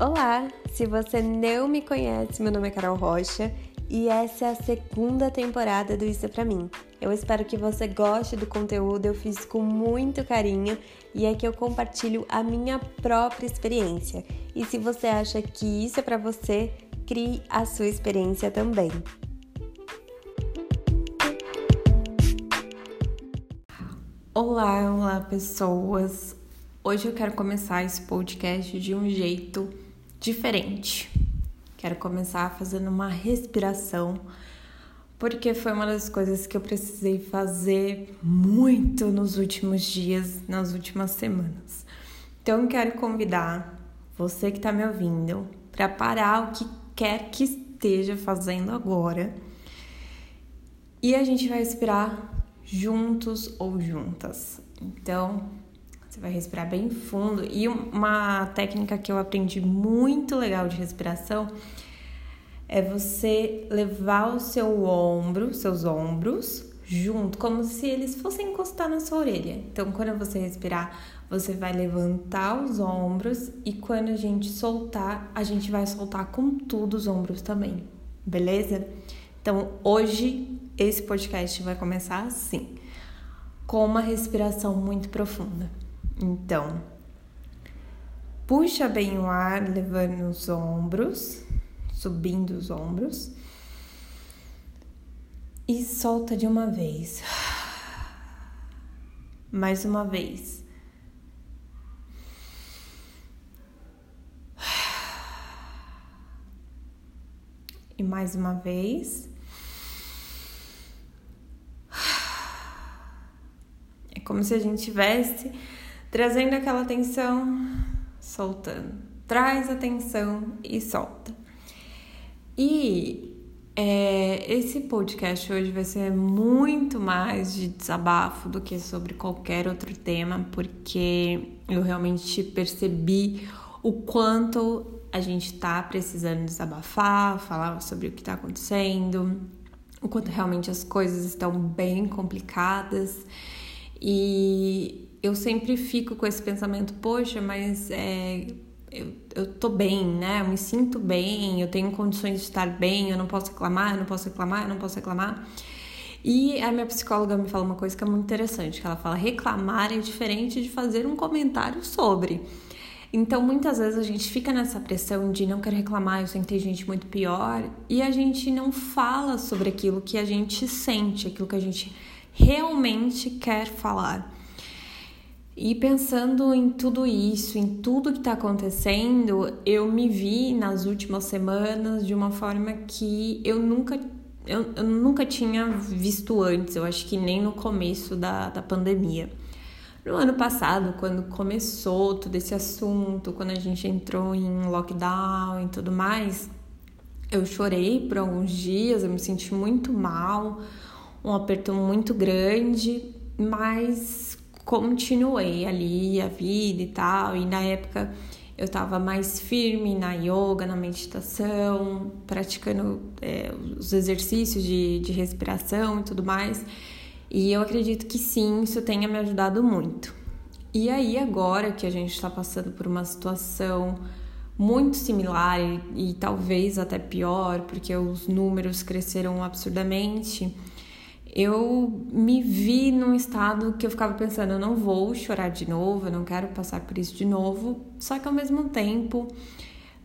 Olá! Se você não me conhece, meu nome é Carol Rocha e essa é a segunda temporada do Isso é Pra Mim. Eu espero que você goste do conteúdo, eu fiz com muito carinho e é que eu compartilho a minha própria experiência. E se você acha que isso é para você, crie a sua experiência também. Olá, olá pessoas! Hoje eu quero começar esse podcast de um jeito diferente. Quero começar fazendo uma respiração, porque foi uma das coisas que eu precisei fazer muito nos últimos dias, nas últimas semanas. Então quero convidar você que está me ouvindo para parar o que quer que esteja fazendo agora e a gente vai respirar juntos ou juntas. Então, você vai respirar bem fundo. E uma técnica que eu aprendi muito legal de respiração é você levar o seu ombro, seus ombros, junto, como se eles fossem encostar na sua orelha. Então, quando você respirar, você vai levantar os ombros e quando a gente soltar, a gente vai soltar com tudo os ombros também, beleza? Então, hoje esse podcast vai começar assim, com uma respiração muito profunda. Então, puxa bem o ar, levando os ombros, subindo os ombros. E solta de uma vez. Mais uma vez. E mais uma vez. É como se a gente tivesse trazendo aquela tensão, soltando. Traz a tensão e solta. E é, esse podcast hoje vai ser muito mais de desabafo do que sobre qualquer outro tema, porque eu realmente percebi o quanto a gente tá precisando desabafar, falar sobre o que tá acontecendo, o quanto realmente as coisas estão bem complicadas. E eu sempre fico com esse pensamento, poxa, mas é, eu, eu tô bem, né? Eu me sinto bem, eu tenho condições de estar bem, eu não posso reclamar, eu não posso reclamar, eu não posso reclamar. E a minha psicóloga me fala uma coisa que é muito interessante, que ela fala reclamar é diferente de fazer um comentário sobre. Então, muitas vezes a gente fica nessa pressão de não quero reclamar, eu sei gente muito pior, e a gente não fala sobre aquilo que a gente sente, aquilo que a gente realmente quer falar. E pensando em tudo isso, em tudo que está acontecendo, eu me vi nas últimas semanas de uma forma que eu nunca, eu, eu nunca tinha visto antes, eu acho que nem no começo da, da pandemia. No ano passado, quando começou todo esse assunto, quando a gente entrou em lockdown e tudo mais, eu chorei por alguns dias, eu me senti muito mal, um aperto muito grande, mas continuei ali a vida e tal, e na época eu estava mais firme na yoga, na meditação, praticando é, os exercícios de, de respiração e tudo mais. E eu acredito que sim, isso tenha me ajudado muito. E aí, agora que a gente está passando por uma situação muito similar e, e talvez até pior, porque os números cresceram absurdamente eu me vi num estado que eu ficava pensando, eu não vou chorar de novo, eu não quero passar por isso de novo. Só que ao mesmo tempo,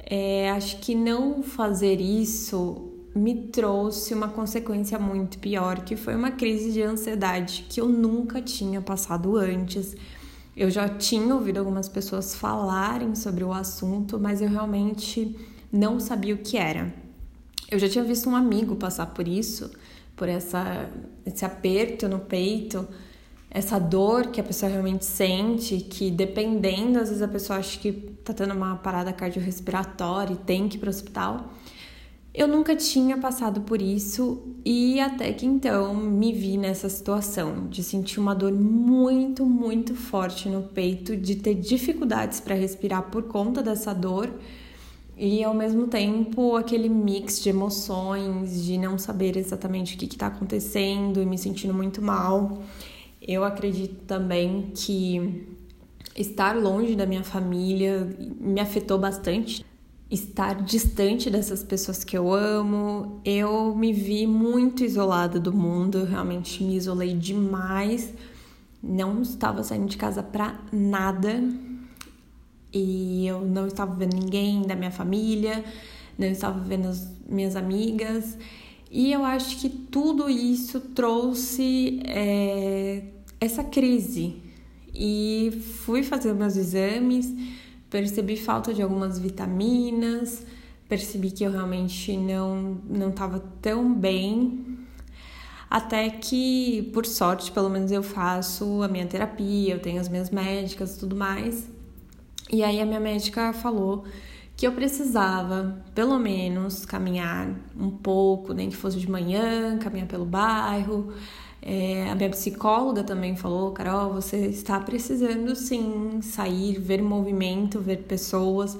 é, acho que não fazer isso me trouxe uma consequência muito pior, que foi uma crise de ansiedade que eu nunca tinha passado antes. Eu já tinha ouvido algumas pessoas falarem sobre o assunto, mas eu realmente não sabia o que era. Eu já tinha visto um amigo passar por isso por essa, esse aperto no peito, essa dor que a pessoa realmente sente, que dependendo, às vezes a pessoa acha que tá tendo uma parada cardiorrespiratória e tem que ir pro hospital. Eu nunca tinha passado por isso e até que então me vi nessa situação de sentir uma dor muito, muito forte no peito, de ter dificuldades para respirar por conta dessa dor e ao mesmo tempo aquele mix de emoções, de não saber exatamente o que está acontecendo e me sentindo muito mal. Eu acredito também que estar longe da minha família me afetou bastante. estar distante dessas pessoas que eu amo. Eu me vi muito isolada do mundo, realmente me isolei demais. Não estava saindo de casa para nada. E eu não estava vendo ninguém da minha família, não estava vendo as minhas amigas. E eu acho que tudo isso trouxe é, essa crise. E fui fazer meus exames percebi falta de algumas vitaminas, percebi que eu realmente não não estava tão bem. Até que, por sorte, pelo menos eu faço a minha terapia, eu tenho as minhas médicas e tudo mais. E aí a minha médica falou que eu precisava, pelo menos, caminhar um pouco, nem que fosse de manhã, caminhar pelo bairro, é, a minha psicóloga também falou, Carol, você está precisando sim sair, ver movimento, ver pessoas.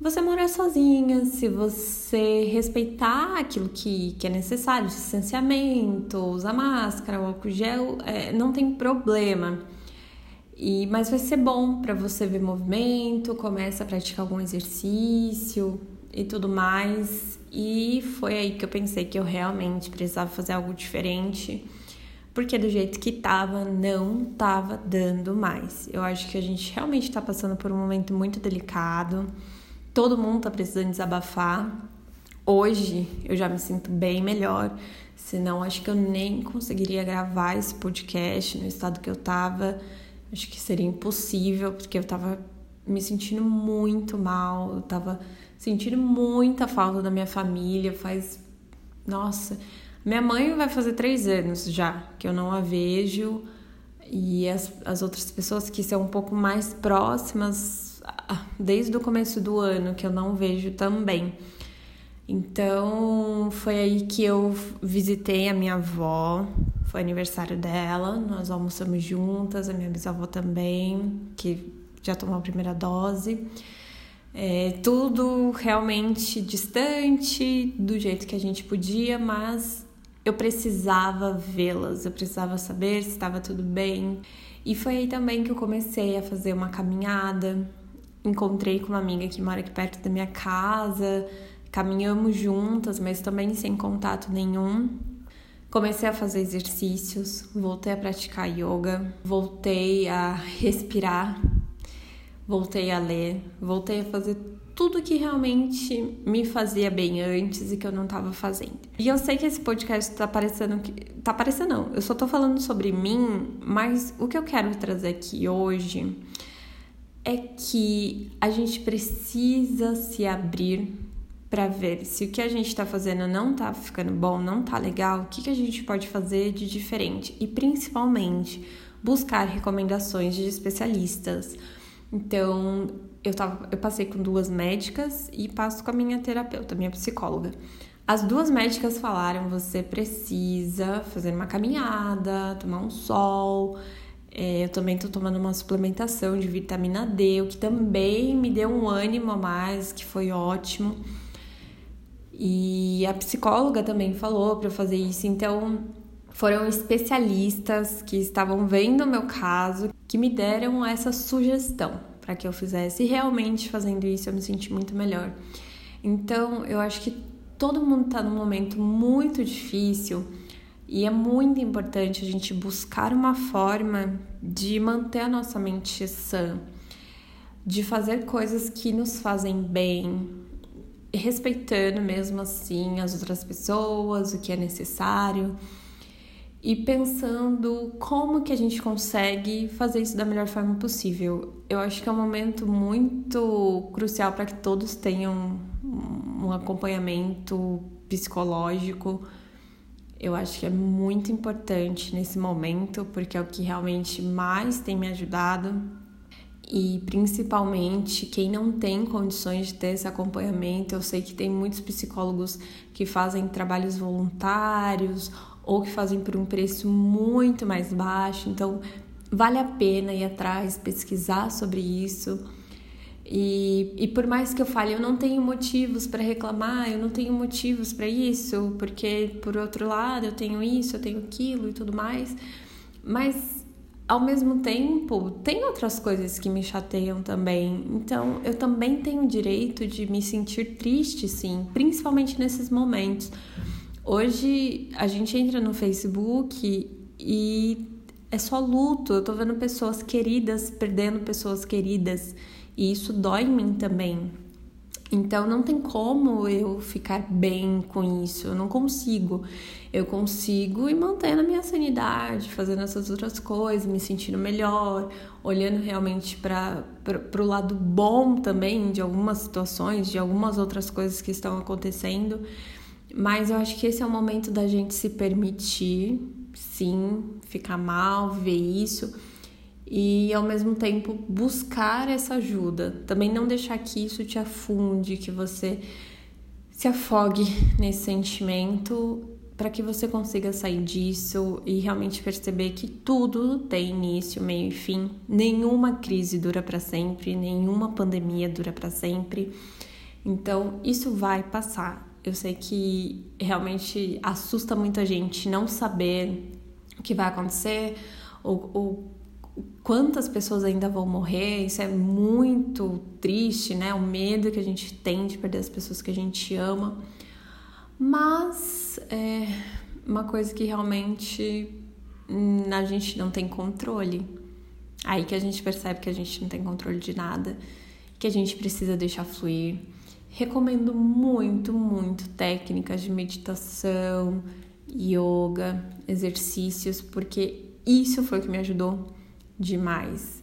Você morar sozinha, se você respeitar aquilo que, que é necessário, distanciamento, usar máscara, álcool gel, é, não tem problema. E, mas vai ser bom para você ver movimento, começa a praticar algum exercício e tudo mais. E foi aí que eu pensei que eu realmente precisava fazer algo diferente porque do jeito que tava, não tava dando mais. Eu acho que a gente realmente tá passando por um momento muito delicado, todo mundo tá precisando desabafar. Hoje eu já me sinto bem melhor, senão acho que eu nem conseguiria gravar esse podcast no estado que eu tava. Acho que seria impossível, porque eu tava me sentindo muito mal, eu tava sentindo muita falta da minha família, faz. Nossa, minha mãe vai fazer três anos já que eu não a vejo, e as, as outras pessoas que são um pouco mais próximas, desde o começo do ano, que eu não vejo também. Então foi aí que eu visitei a minha avó, foi aniversário dela, nós almoçamos juntas, a minha bisavó também, que já tomou a primeira dose. É, tudo realmente distante do jeito que a gente podia, mas eu precisava vê-las, eu precisava saber se estava tudo bem. E foi aí também que eu comecei a fazer uma caminhada. Encontrei com uma amiga que mora aqui perto da minha casa, caminhamos juntas, mas também sem contato nenhum. Comecei a fazer exercícios, voltei a praticar yoga, voltei a respirar, voltei a ler, voltei a fazer tudo que realmente me fazia bem antes e que eu não estava fazendo. E eu sei que esse podcast tá parecendo que. Tá parecendo não, eu só tô falando sobre mim, mas o que eu quero trazer aqui hoje é que a gente precisa se abrir para ver se o que a gente está fazendo não tá ficando bom, não tá legal, o que, que a gente pode fazer de diferente e principalmente buscar recomendações de especialistas. Então, eu, tava, eu passei com duas médicas e passo com a minha terapeuta, minha psicóloga. As duas médicas falaram: você precisa fazer uma caminhada, tomar um sol. É, eu também tô tomando uma suplementação de vitamina D, o que também me deu um ânimo a mais, que foi ótimo. E a psicóloga também falou para eu fazer isso, então foram especialistas que estavam vendo o meu caso que me deram essa sugestão para que eu fizesse. E realmente fazendo isso eu me senti muito melhor. Então, eu acho que todo mundo está num momento muito difícil e é muito importante a gente buscar uma forma de manter a nossa mente sã, de fazer coisas que nos fazem bem, respeitando mesmo assim as outras pessoas, o que é necessário e pensando como que a gente consegue fazer isso da melhor forma possível. Eu acho que é um momento muito crucial para que todos tenham um acompanhamento psicológico. Eu acho que é muito importante nesse momento, porque é o que realmente mais tem me ajudado. E principalmente quem não tem condições de ter esse acompanhamento, eu sei que tem muitos psicólogos que fazem trabalhos voluntários ou que fazem por um preço muito mais baixo. Então, vale a pena ir atrás, pesquisar sobre isso. E, e por mais que eu fale, eu não tenho motivos para reclamar, eu não tenho motivos para isso, porque por outro lado eu tenho isso, eu tenho aquilo e tudo mais. Mas ao mesmo tempo, tem outras coisas que me chateiam também. Então, eu também tenho o direito de me sentir triste, sim, principalmente nesses momentos. Hoje a gente entra no Facebook e é só luto. Eu tô vendo pessoas queridas perdendo pessoas queridas e isso dói em mim também. Então não tem como eu ficar bem com isso, eu não consigo. Eu consigo ir mantendo a minha sanidade, fazendo essas outras coisas, me sentindo melhor, olhando realmente para o lado bom também de algumas situações, de algumas outras coisas que estão acontecendo. Mas eu acho que esse é o momento da gente se permitir, sim, ficar mal, ver isso e ao mesmo tempo buscar essa ajuda. Também não deixar que isso te afunde, que você se afogue nesse sentimento para que você consiga sair disso e realmente perceber que tudo tem início, meio e fim. Nenhuma crise dura para sempre, nenhuma pandemia dura para sempre. Então, isso vai passar. Eu sei que realmente assusta muita gente não saber o que vai acontecer ou, ou quantas pessoas ainda vão morrer, isso é muito triste, né? O medo que a gente tem de perder as pessoas que a gente ama. Mas é uma coisa que realmente hum, a gente não tem controle. Aí que a gente percebe que a gente não tem controle de nada, que a gente precisa deixar fluir. Recomendo muito, muito técnicas de meditação, yoga, exercícios, porque isso foi o que me ajudou demais.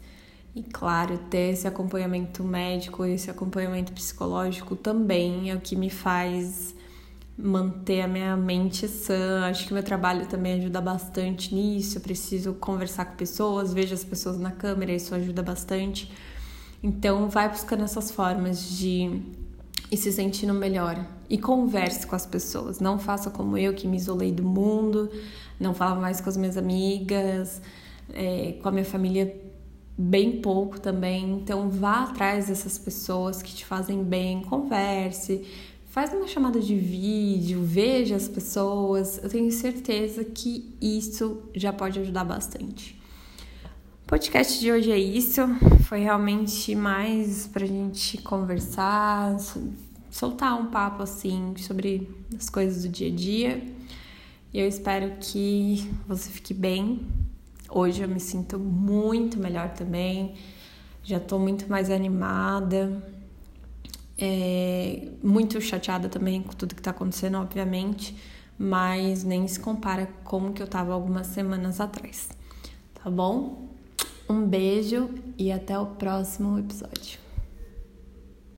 E claro, ter esse acompanhamento médico, esse acompanhamento psicológico também é o que me faz manter a minha mente sã. Acho que meu trabalho também ajuda bastante nisso. Eu preciso conversar com pessoas, vejo as pessoas na câmera, isso ajuda bastante. Então, vai buscando essas formas de ir se sentindo melhor e converse com as pessoas. Não faça como eu que me isolei do mundo, não falo mais com as minhas amigas é, com a minha família bem pouco também. Então vá atrás dessas pessoas que te fazem bem, converse, faz uma chamada de vídeo, veja as pessoas. Eu tenho certeza que isso já pode ajudar bastante. O podcast de hoje é isso. Foi realmente mais pra gente conversar, soltar um papo assim sobre as coisas do dia a dia. Eu espero que você fique bem, Hoje eu me sinto muito melhor também, já tô muito mais animada, é, muito chateada também com tudo que tá acontecendo, obviamente, mas nem se compara com o que eu tava algumas semanas atrás, tá bom? Um beijo e até o próximo episódio.